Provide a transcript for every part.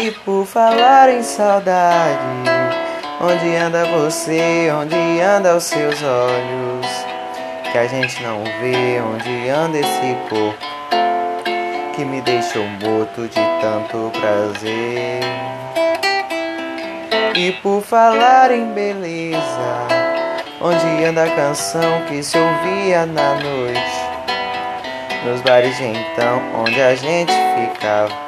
E por falar em saudade, onde anda você? Onde anda os seus olhos? Que a gente não vê onde anda esse corpo que me deixou morto de tanto prazer. E por falar em beleza, onde anda a canção que se ouvia na noite? Nos bares de então, onde a gente ficava,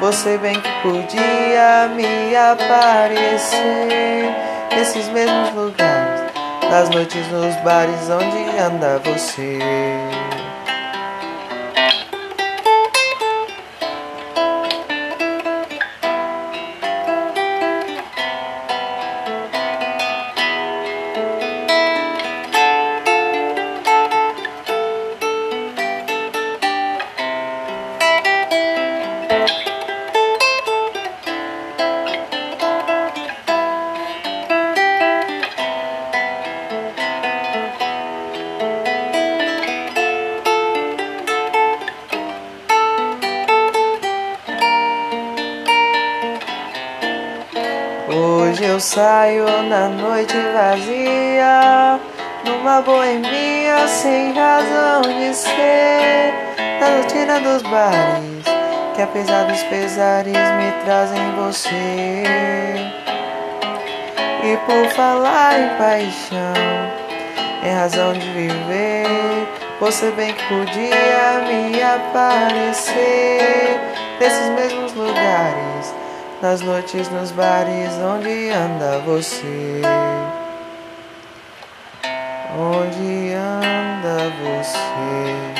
você bem que podia me aparecer nesses mesmos lugares, nas noites nos bares onde anda você. Hoje eu saio na noite vazia, numa boemia sem razão de ser, na rotina dos bares, que apesar dos pesares me trazem você. E por falar em paixão, em razão de viver, você bem que podia me aparecer nesses mesmos lugares nas noites nos bares onde anda você? Onde anda você